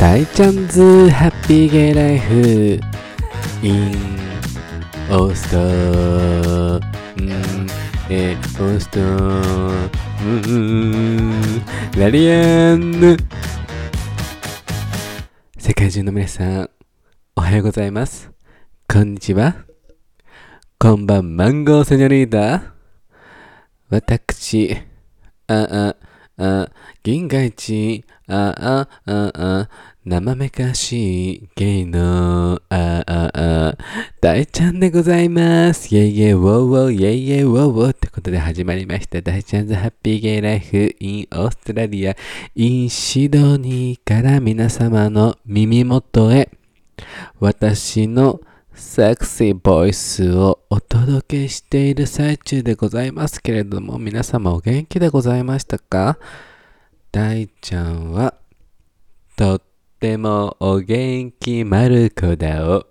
大ちゃんズハッピーゲイライフ in オーストうんえオーストうんラリアン世界中の皆さんおはようございます。こんにちは。こんばんマンゴーセニョリータ私あああ銀河一ああああ生めかしいゲイのあああ大ちゃんでございます。イェイイェイウォーウォーイェイイェイウォーウォーってことで始まりました。大ちゃんズハッピーゲイライフ in オーストラリア in シドニーから皆様の耳元へ。私のセクシーボイスをお届けしている最中でございますけれども皆様お元気でございましたか？大ちゃんはとってもお元気丸子だお。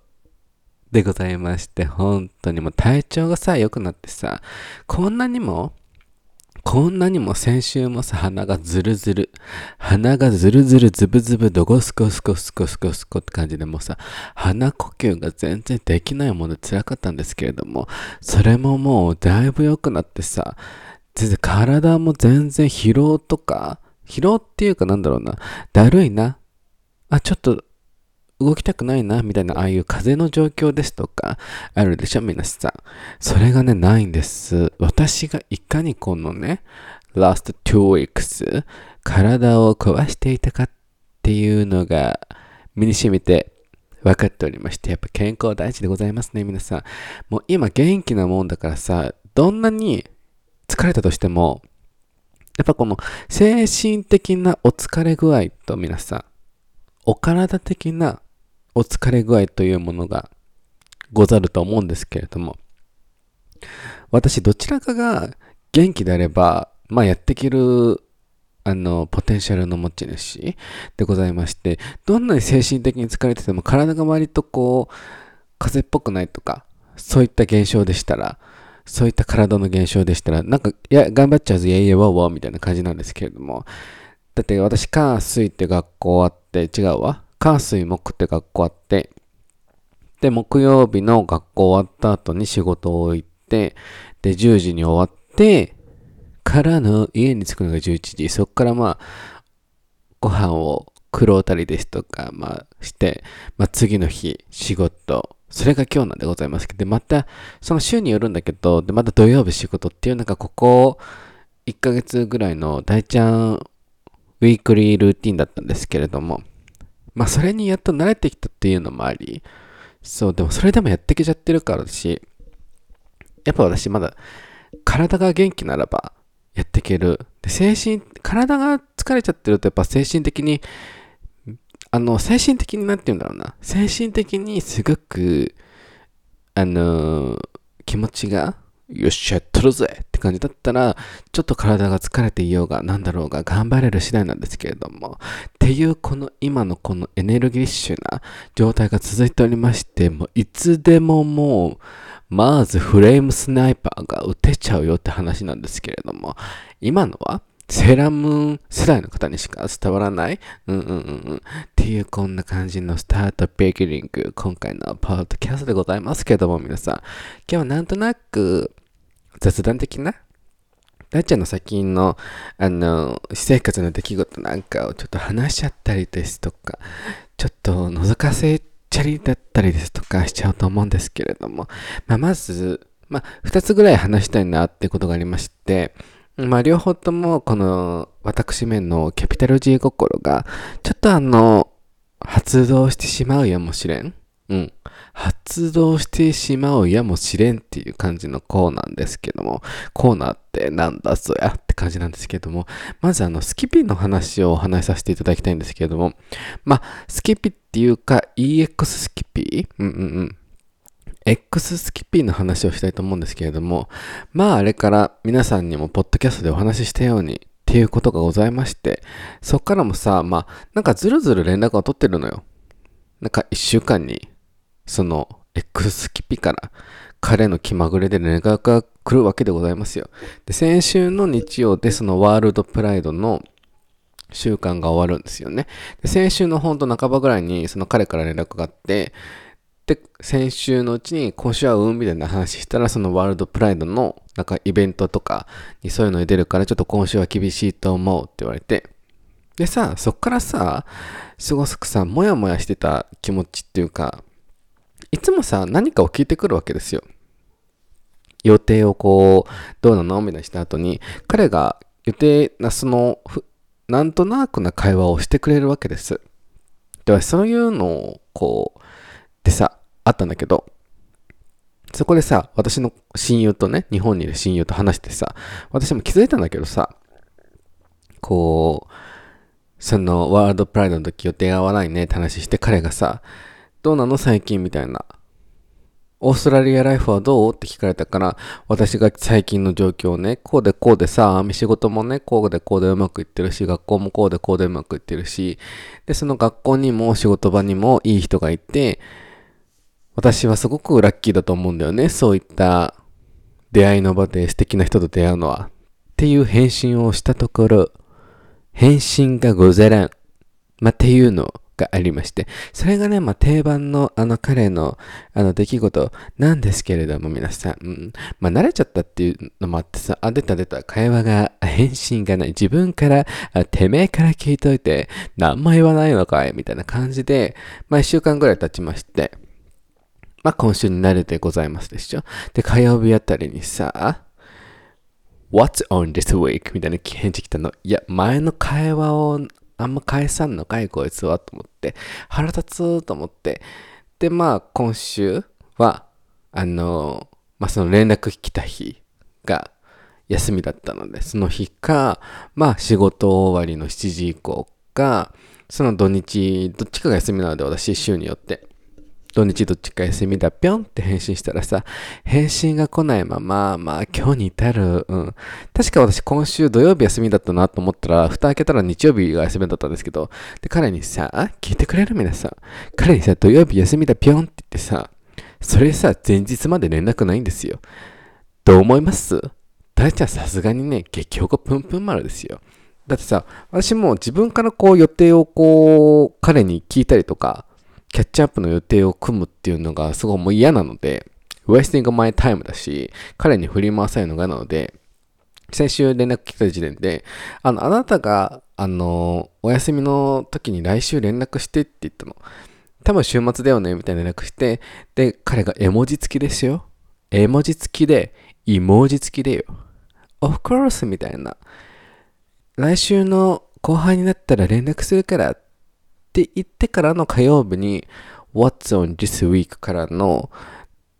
でございまして本当にもう体調がさ良くなってさこんなにもこんなにも先週もさ、鼻がズルズル。鼻がズルズルズブズブドゴスコスコスコスコスコって感じでもさ、鼻呼吸が全然できないもの辛かったんですけれども、それももうだいぶ良くなってさ、全然体も全然疲労とか、疲労っていうかなんだろうな、だるいな。あ、ちょっと動きたくないな、みたいな、ああいう風の状況ですとか、あるでしょ、皆さん。それがね、ないんです。私がいかにこのね、last two weeks、体を壊していたかっていうのが、身に染みて分かっておりまして、やっぱ健康大事でございますね、皆さん。もう今元気なもんだからさ、どんなに疲れたとしても、やっぱこの精神的なお疲れ具合と皆さん、お体的なお疲れ具合というものがござると思うんですけれども、私どちらかが元気であれば、まあやっていける、あの、ポテンシャルの持ち主でございまして、どんなに精神的に疲れてても体が割とこう、風邪っぽくないとか、そういった現象でしたら、そういった体の現象でしたら、なんか、いや、頑張っちゃうぞ、いやいや、わわみたいな感じなんですけれども、だって私、火、水って学校あって、違うわ。火、水、木って学校あって、で、木曜日の学校終わった後に仕事を行って、で、10時に終わって、からの家に着くのが11時。そこからまあ、ご飯を食ろうたりですとか、まあ、して、まあ、次の日、仕事、それが今日なんでございますけど、また、その週によるんだけど、で、また土曜日仕事っていうのが、ここ、1ヶ月ぐらいの大ちゃんウィークリールーティンだったんですけれども、まあ、それにやっと慣れてきたっていうのもあり、そう、でもそれでもやってきちゃってるからだし、やっぱ私まだ体が元気ならばやっていける。で、精神、体が疲れちゃってるとやっぱ精神的に、あの、精神的になんて言うんだろうな。精神的にすごく、あのー気持ちが、よっしゃ、やっとるぜって感じだったら、ちょっと体が疲れていようが、なんだろうが、頑張れる次第なんですけれども、っていうこの今のこのエネルギッシュな状態が続いておりまして、もういつでももう、まずフレームスナイパーが撃てちゃうよって話なんですけれども、今のはセラムーン世代の方にしか伝わらないうんうんうんうん。っていうこんな感じのスタートビギリング、今回のパートキャストでございますけども、皆さん。今日はなんとなく雑談的な？大ちゃんの最近の、あの、私生活の出来事なんかをちょっと話しちゃったりですとか、ちょっと覗かせちゃりだったりですとかしちゃうと思うんですけれども、まあ、まず、まあ、二つぐらい話したいなってことがありまして、まあ、両方とも、この、私めのキャピタル G 心が、ちょっとあの、発動してしまうやもしれん。うん。発動してしまうやもしれんっていう感じのコーナーですけども、コーナーってなんだそやって感じなんですけども、まずあの、スキピの話をお話しさせていただきたいんですけれども、まあ、スキピっていうか EX スキピうんうんうん。X スキピーの話をしたいと思うんですけれども、まああれから皆さんにもポッドキャストでお話ししたようにっていうことがございまして、そっからもさ、まあなんかずるずる連絡を取ってるのよ。なんか一週間に、その X スキピから彼の気まぐれで連絡が来るわけでございますよ。で、先週の日曜でそのワールドプライドの週間が終わるんですよね。で先週のほんと半ばぐらいにその彼から連絡があって、で、先週のうちに今週はうんみたいな話したら、そのワールドプライドのなんかイベントとかにそういうのに出るからちょっと今週は厳しいと思うって言われて、でさ、そっからさ、すごすくさ、もやもやしてた気持ちっていうか、いつもさ、何かを聞いてくるわけですよ。予定をこう、どうなのみたいなした後に、彼が予定な、その、なんとなくな会話をしてくれるわけです。では、そういうのを、こう、でさ、あったんだけど、そこでさ、私の親友とね、日本にいる親友と話してさ、私も気づいたんだけどさ、こう、そのワールドプライドの時予定合わないねって話して彼がさ、どうなの最近みたいな。オーストラリアライフはどう？って聞かれたから、私が最近の状況をね、こうでこうでさ、仕事もね、こうでこうでうまくいってるし、学校もこうでこうでうまくいってるし、で、その学校にも仕事場にもいい人がいて、私はすごくラッキーだと思うんだよね。そういった出会いの場で素敵な人と出会うのは。っていう返信をしたところ、返信がござらん。まあ、っていうのがありまして、それがね、まあ、定番のあの彼のあの出来事なんですけれども、皆さん、うん、まあ、慣れちゃったっていうのもあってさ、あ、出た出た、会話が、返信がない。自分から、あてめえから聞いといて、何も言わないのかいみたいな感じで、まあ、一週間ぐらい経ちまして、まあ、今週に慣れてございますでしょ。で、火曜日あたりにさ、What's on this week? みたいな返事来たの。いや、前の会話をあんま返さんのかいこいつはと思って、腹立つと思って。で、まあ、今週は、あの、まあ、その連絡来た日が休みだったので、その日か、まあ、仕事終わりの7時以降か、その土日、どっちかが休みなので、私、週によって。土日どっちか休みだ、ぴょんって返信したらさ、返信が来ないまま、まあ今日に至る、うん。確か私今週土曜日休みだったなと思ったら、蓋開けたら日曜日が休みだったんですけど、で、彼にさ、聞いてくれる皆さん。彼にさ、土曜日休みだ、ぴょんって言ってさ、それさ、前日まで連絡ないんですよ。どう思います？大ちゃんさすがにね、激おこぷんぷん丸ですよ。だってさ、私も自分からこう予定をこう、彼に聞いたりとか、キャッチアップの予定を組むっていうのがすごいもう嫌なので、wasting my time だし、彼に振り回されるのが嫌なので、先週連絡来た時点で、あの、あなたが、あの、お休みの時に来週連絡してって言ったの。多分週末だよね、みたいな連絡して、で、彼が絵文字付きですよ。絵文字付きで、イモジ付きでよ。of course みたいな。来週の後半になったら連絡するからってって言ってからの火曜日に What's on this week からの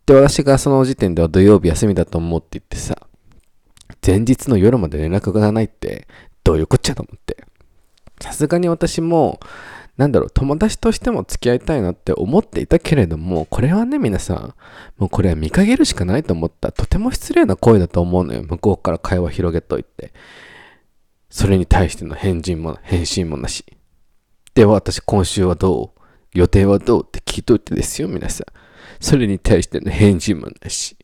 で私がその時点では土曜日休みだと思うって言ってさ前日の夜まで連絡がないってどういうこっちゃと思ってさすがに私もなんだろう、友達としても付き合いたいなって思っていたけれども、これはね、皆さん、もうこれは見限るしかないと思った。とても失礼な声だと思うのよ。向こうから会話広げといて。それに対しての返事も、返信もなし。では私今週はどう？予定はどう？って聞いといてですよ、皆さん。それに対しての返事もなし。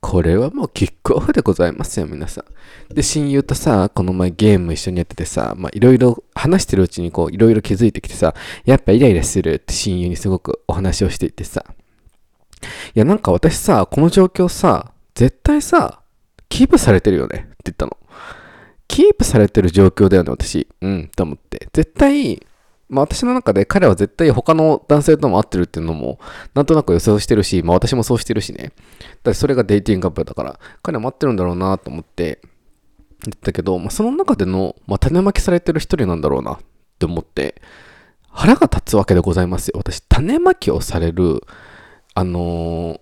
これはもうキックオフでございますよ、皆さん。で、親友とさ、この前ゲーム一緒にやっててさ、まあいろいろ話してるうちにこういろいろ気づいてきてさ、やっぱイライラするって親友にすごくお話をしていてさ。いや、なんか私さ、この状況さ、絶対さ、キープされてるよね？って言ったの。キープされてる状況だよね、私。うん、と思って。絶対、まあ私の中で彼は絶対他の男性とも会ってるっていうのもなんとなく予想してるし、まあ私もそうしてるしね。だそれがデイティングアップだから、彼は待ってるんだろうなと思って言ったけど、まあその中での、まあ、種まきされてる一人なんだろうなって思って、腹が立つわけでございますよ。私、種まきをされる、あのー、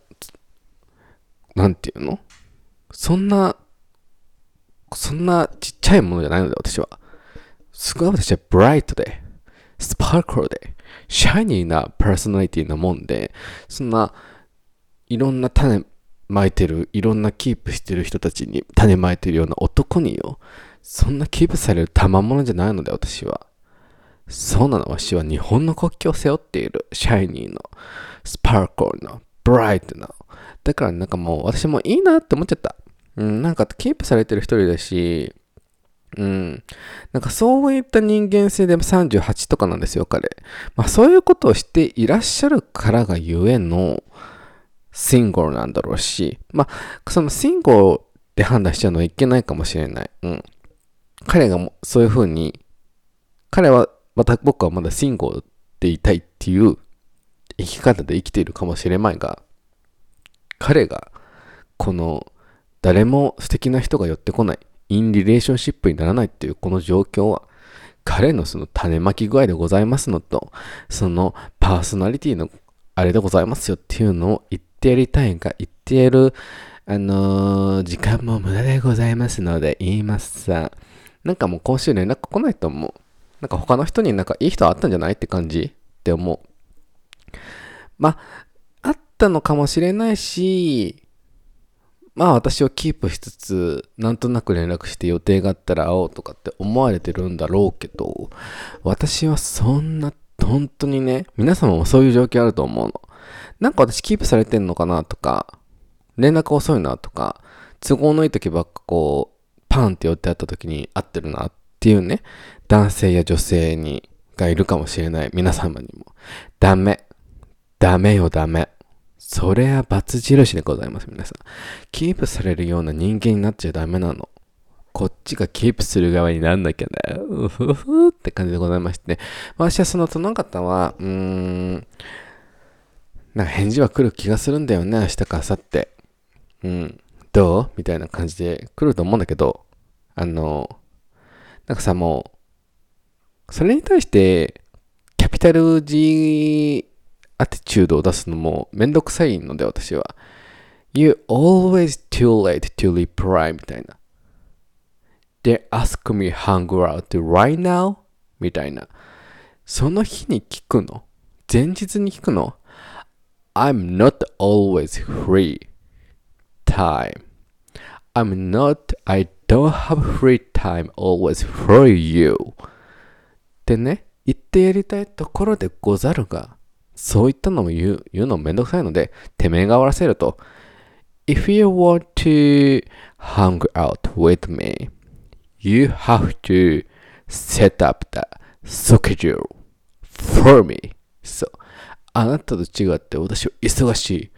なんていうの？そんな、そんなちっちゃいものじゃないので、私は。すごい私はブライトで、スパークルで、シャイニーなパーソナリティなもんで、そんないろんな種まいてる、いろんなキープしてる人たちに種まいてるような男によ、そんなキープされる賜物じゃないので、私は。そうなの、私は日本の国旗を背負っている、シャイニーの、スパークルの、ブライトの。だからなんかもう私もいいなって思っちゃった。うん、なんかキープされてる一人だし、うん。なんかそういった人間性で38とかなんですよ、彼。まあそういうことをしていらっしゃるからがゆえのシングルなんだろうし、まあそのシングルで判断しちゃうのはいけないかもしれない。うん。彼がもそういうふうに、彼は、また僕はまだシングルでいたいっていう生き方で生きているかもしれまいが、彼がこの誰も素敵な人が寄ってこない、インリレーションシップにならないっていうこの状況は、彼のその種まき具合でございますのと、そのパーソナリティのあれでございますよっていうのを言ってやりたいが、言ってやる、あのー時間も無駄でございますので、言いますさ。なんかもう今週連絡来ないと思う。なんか他の人になんかいい人あったんじゃないって感じって思う。まあ、あったのかもしれないし、まあ私をキープしつつ、なんとなく連絡して予定があったら会おうとかって思われてるんだろうけど、私はそんな、本当にね、皆様もそういう状況あると思うの。なんか私キープされてんのかなとか、連絡遅いなとか、都合のいい時ばっかこう、パンって寄ってあった時に合ってるなっていうね、男性や女性に、がいるかもしれない皆様にも。ダメ。ダメよダメ。それは罰印でございます、皆さん。キープされるような人間になっちゃダメなの。こっちがキープする側になんなきゃね。うふふって感じでございまして。私はその殿方は、うーん、なんか返事は来る気がするんだよね、明日か明後日。うん。どう？みたいな感じで来ると思うんだけど、あの、なんかさ、もう、それに対して、キャピタル G アティチュードを出すのもめんどくさいので、私は。You always too late to reply みたいな。They ask me hang out right now? みたいな。その日に聞くの前日に聞くの ?I'm not always free time. I'm not, I don't have free time always for you. ってね、言ってやりたいところでござるが、そういったのも言う言うのめんどくさいので、てめえが終わらせると、If you want to hang out with me, you have to set up the schedule for me. そう。あなたと違って私は忙しい。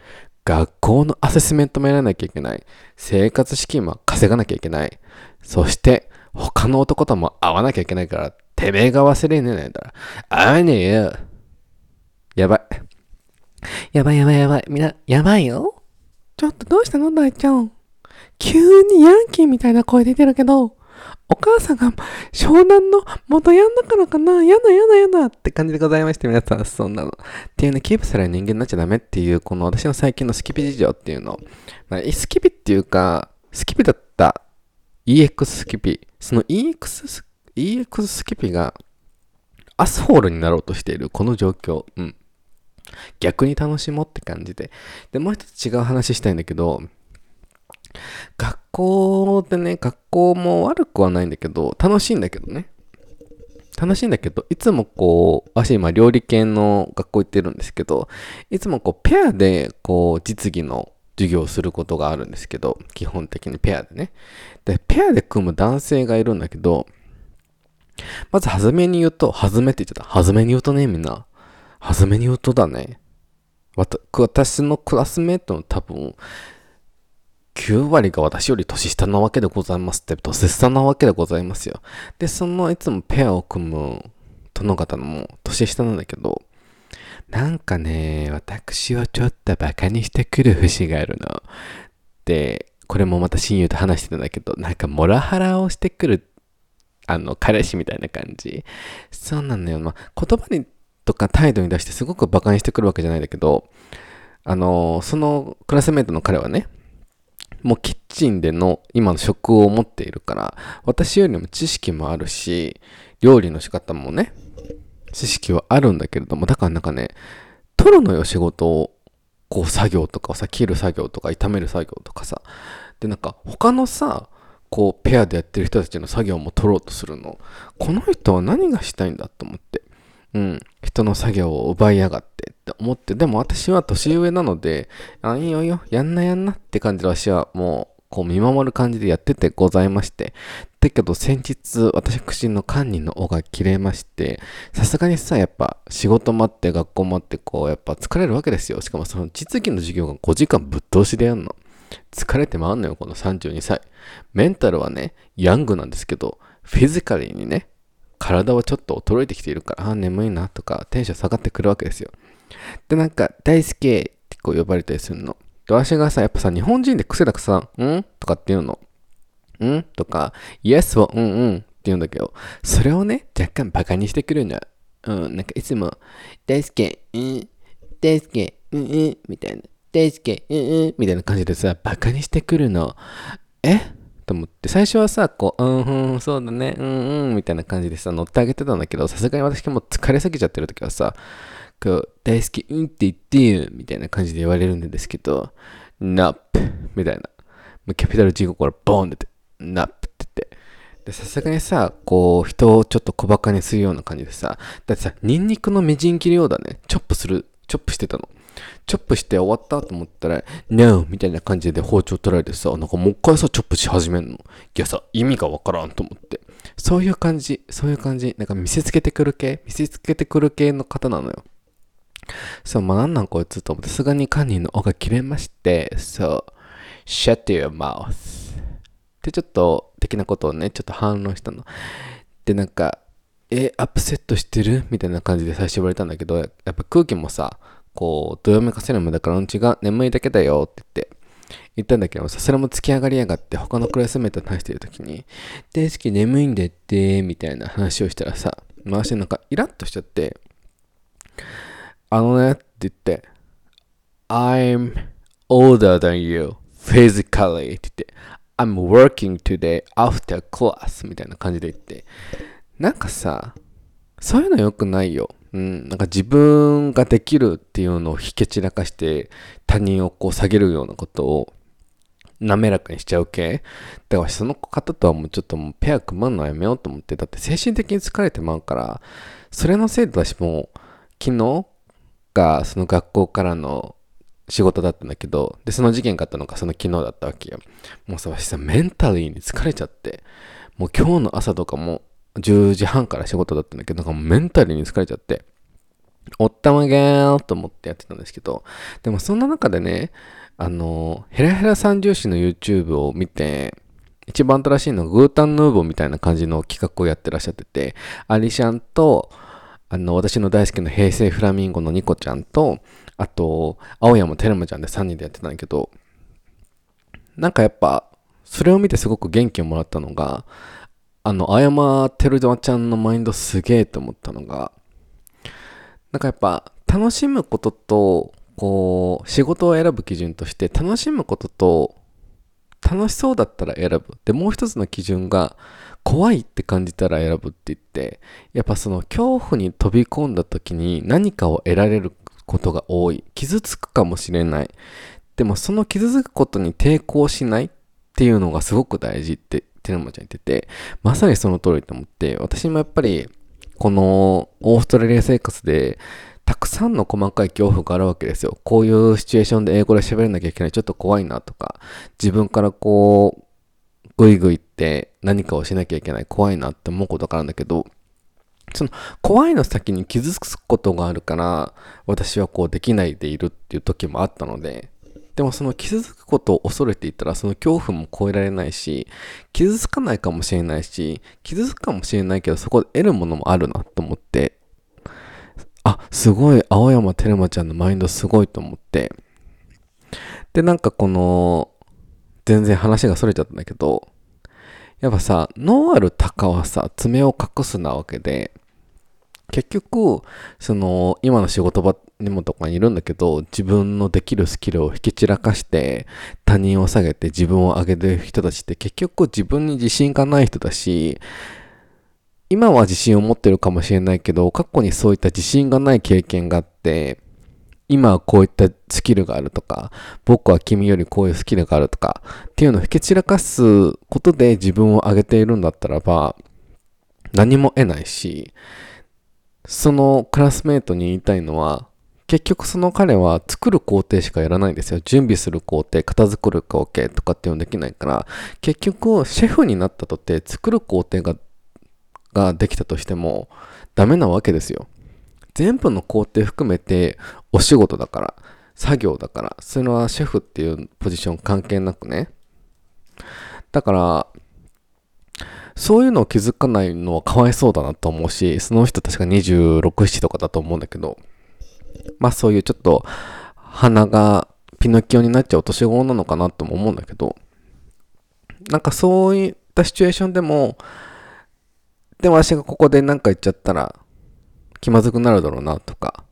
学校のアセスメントもやらなきゃいけない。生活資金も稼がなきゃいけない。そして、他の男とも会わなきゃいけないから、てめえが忘れねえんだら、会わねえよ。やばい。やばいやばいやばい。みんな、やばいよ。ちょっとどうしたの大ちゃん。急にヤンキーみたいな声出てるけど、お母さんが湘南の元ヤンだからかなやだやだやだって感じでございまして、皆さん、そんなの。っていうね、キープされる人間になっちゃダメっていう、この私の最近のスキピ事情っていうの。まあ、スキピっていうか、スキピだった EX スキピ。その EX ス EX スキピがアスフォールになろうとしているこの状況。うん。逆に楽しもうって感じで。で、もう一つ違う話したいんだけど、学校でね、学校も悪くはないんだけど、楽しいんだけどね。楽しいんだけど、いつもこう、私今料理系の学校行ってるんですけど、いつもこう、ペアでこう、実技の授業をすることがあるんですけど、基本的にペアでね。で、ペアで組む男性がいるんだけど、まず、はずめに言うと、はずめって言っちゃった。はずめに言うとね、みんな。はずめに言うとだね。私のクラスメートの多分、9割が私より年下なわけでございますって、年下なわけでございますよ。で、そのいつもペアを組む殿方のも年下なんだけど、なんかね、私をちょっとバカにしてくる節があるの。で、これもまた親友と話してたんだけど、なんかモラハラをしてくる、あの、彼氏みたいな感じ。そうなのよ。まあ、言葉にとか態度に出してすごくバカにしてくるわけじゃないんだけど、あの、そのクラスメートの彼はね、もうキッチンでの今の職を持っているから、私よりも知識もあるし、料理の仕方もね、知識はあるんだけれども、だからなんかね、取るのよ仕事を、こう作業とかをさ、切る作業とか炒める作業とかさ。で、なんか他のさ、こうペアでやってる人たちの作業も取ろうとするの。この人は何がしたいんだと思って。うん。人の作業を奪いやがってって思って、でも私は年上なので、あ、いいよいいよ、やんなやんなって感じで私はもう、こう見守る感じでやっててございまして。だけど先日、私の管理の尾が切れまして、さすがにさ、やっぱ仕事待って学校待ってこう、やっぱ疲れるわけですよ。しかもその実技の授業が5時間ぶっ通しでやるの。疲れてまうのよ、この32歳。メンタルはね、ヤングなんですけど、フィジカルにね、体はちょっと衰えてきているから、あ、眠いなとか、テンション下がってくるわけですよ。で、なんか、大好きってこう呼ばれたりするの。で、私がさ、やっぱさ、日本人で癖だくさ、ん？とかって言うの。ん？とか、Yes はうんうん？って言うんだけど、それをね、若干バカにしてくるの。うん、なんかいつも、大好き、うん、大好き、うんうん、みたいな。大好き、うんうん、みたいな感じでさ、バカにしてくるの。え？と思って、最初はさ、こう、うん、うん、そうだね、うん、うん、みたいな感じでさ、乗ってあげてたんだけど、さすがに私も疲れすぎちゃってる時はさ、こう、大好き、うんって言ってよ、みたいな感じで言われるんですけど、Nope みたいな。 capital G からボーンって、 nope って言って。で、さすがにさ、こう、人をちょっと小馬鹿にするような感じでさ、だってさ、ニンニクのみじん切りようだね。 chop する、 chop してたの。 chop して終わったと思ったら、No! みたいな感じで包丁取られてさ、なんかもう一回さ、 chop し始めんの。いやさ、意味がわからんと思って。そういう感じ、そういう感じ。なんか見せつけてくる系見せつけてくる系の方なのよ。そう、まあ、なんなんこいつと思って、さすがに堪忍の尾が切れまして、そう、shut your mouth. で、ちょっと、的なことをね、ちょっと反論したの。で、なんか、え、アップセットしてる？みたいな感じで最初言われたんだけど、やっぱ空気もさ、こう、どよめかせるもだから、うんちが眠いだけだよって言って、言ったんだけどさ、それも突き上がりやがって、他のクラスメートと話してる時に、大好き眠いんでって、みたいな話をしたらさ、回してなんかイラッとしちゃって、あのねって言って、I'm older than you physically って言って、I'm working today after class みたいな感じで言って、なんかさ、そういうの良くないよ。うん、なんか自分ができるっていうのをひけ散らかして他人をこう下げるようなことを滑らかにしちゃう系だからその方とはもうちょっともうペア組まんのやめようと思って、だって精神的に疲れてまうから、それのせいで私も昨日がその学校からの仕事だったんだけど、で、その事件があったのがその昨日だったわけよ。もうさ、私さ、メンタリーに疲れちゃって、もう今日の朝とかも10時半から仕事だったんだけど、なんかもうメンタリーに疲れちゃって、おったまげーと思ってやってたんですけど、でもそんな中でね、あの、ヘラヘラ三重視の YouTube を見て、一番新しいのグータンヌーボーみたいな感じの企画をやってらっしゃってて、アリシャンと、あの、私の大好きな平成フラミンゴのニコちゃんと、あと、青山テルマちゃんで3人でやってたんだけど、なんかやっぱ、それを見てすごく元気をもらったのが、あの、青山テルマちゃんのマインドすげえと思ったのが、なんかやっぱ、楽しむことと、こう、仕事を選ぶ基準として、楽しむことと、楽しそうだったら選ぶ。で、もう一つの基準が、怖いって感じたら選ぶって言って、やっぱその恐怖に飛び込んだ時に何かを得られることが多い。傷つくかもしれない。でもその傷つくことに抵抗しないっていうのがすごく大事ってテルマちゃん言ってて、まさにその通りと思って、私もやっぱりこのオーストラリア生活でたくさんの細かい恐怖があるわけですよ。こういうシチュエーションで英語で喋らなきゃいけない。ちょっと怖いなとか、自分からこう、ぐいぐいって何かをしなきゃいけない。怖いなって思うことがあるんだけど、その怖いの先に傷つくことがあるから、私はこうできないでいるっていう時もあったので、でもその傷つくことを恐れていたらその恐怖も超えられないし、傷つかないかもしれないし、傷つくかもしれないけどそこで得るものもあるなと思って、あ、すごい、青山テルマちゃんのマインドすごいと思って、で、なんかこの、全然話が逸れちゃったんだけど、やっぱさ、ノーアルタカはさ、爪を隠すなわけで、結局、その、今の仕事場にもとかにいるんだけど、自分のできるスキルを引き散らかして、他人を下げて自分を上げてる人たちって結局自分に自信がない人だし、今は自信を持ってるかもしれないけど、過去にそういった自信がない経験があって、今はこういったスキルがあるとか、僕は君よりこういうスキルがあるとか、っていうのを引き散らかすことで自分を上げているんだったらば、何も得ないし、そのクラスメートに言いたいのは、結局その彼は作る工程しかやらないんですよ。準備する工程、片付る工程とかっていうのできないから、結局シェフになったとって作る工程がができたとしてもダメなわけですよ。全部の工程含めてお仕事だから、作業だから、それはシェフっていうポジション関係なくね。だから、そういうのを気づかないのはかわいそうだなと思うし、その人確か26、7とかだと思うんだけど、まあそういうちょっと鼻がピノキオになっちゃう年頃なのかなとも思うんだけど、なんかそういったシチュエーションでも、でも私がここで何か言っちゃったら気まずくなるだろうなとか、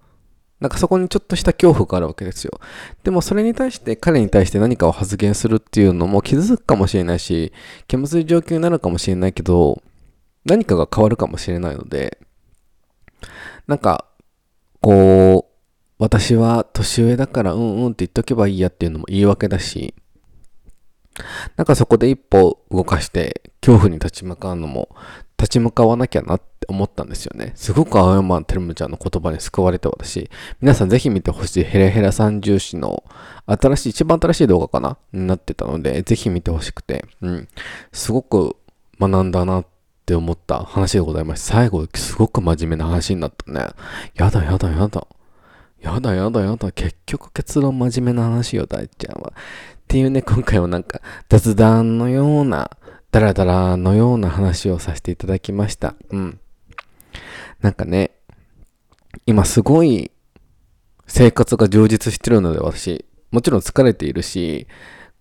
なんかそこにちょっとした恐怖があるわけですよ。でもそれに対して彼に対して何かを発言するっていうのも気づくかもしれないし、気まずい状況になるかもしれないけど、何かが変わるかもしれないので、なんか、こう、私は年上だからうんうんって言っとけばいいやっていうのも言い訳だし、なんかそこで一歩動かして恐怖に立ち向かうのも立ち向かわなきゃなって思ったんですよね。すごく青山テルムちゃんの言葉に救われて私、皆さんぜひ見てほしいヘラヘラ三重視の新しい、一番新しい動画かな？になってたので、ぜひ見てほしくて、うん。すごく学んだなって思った話でございます。最後、すごく真面目な話になったね。やだやだやだ。やだやだやだ。結局結論真面目な話よ、大ちゃんは。っていうね、今回はなんか雑談のような、ダラダラのような話をさせていただきました。うん。なんかね、今すごい生活が充実してるので私、もちろん疲れているし、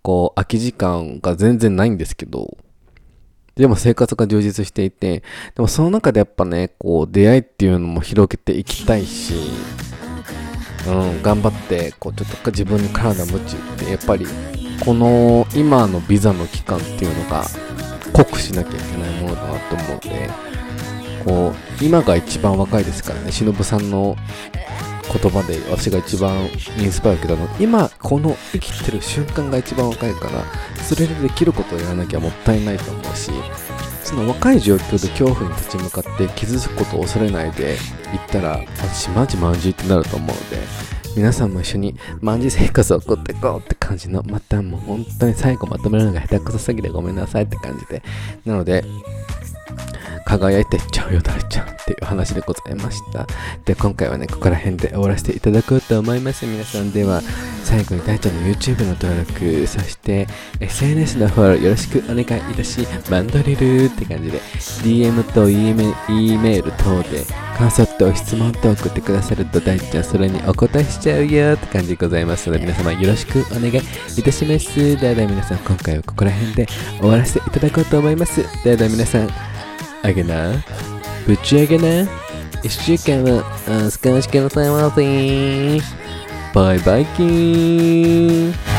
こう、空き時間が全然ないんですけど、でも生活が充実していて、でもその中でやっぱね、こう、出会いっていうのも広げていきたいし、うん、頑張って、こう、ちょっと自分に体持ちって、やっぱり、この今のビザの期間っていうのが濃くしなきゃいけないものだなと思うので、こう、今が一番若いですからね、忍さんの言葉で私が一番インスパイア受けたの今この生きてる瞬間が一番若いからそれでできることをやらなきゃもったいないと思うしその若い状況で恐怖に立ち向かって傷つくことを恐れないで行ったら私マジマジってなると思うので皆さんも一緒にマジ生活を送っていこうって感じのまたもう本当に最後まとめるのが下手くそすぎてごめんなさいって感じでなので輝いてっちゃうよ、だれちゃんっていう話でございました。で、今回はね、ここら辺で終わらせていただこうと思います。皆さんでは、最後に大ちゃんの YouTube の登録、そして SNS のフォローよろしくお願いいたし、マンドリルって感じで、DM と E メール等で感想と質問と送ってくださると大ちゃんそれにお答えしちゃうよって感じでございますので皆様よろしくお願いいたします。ではでは皆さん今回はここら辺で終わらせていただこうと思います。ではでは皆さんあげな。ぶち上げな。一週間はお少しくださいませ。バイバイキーン。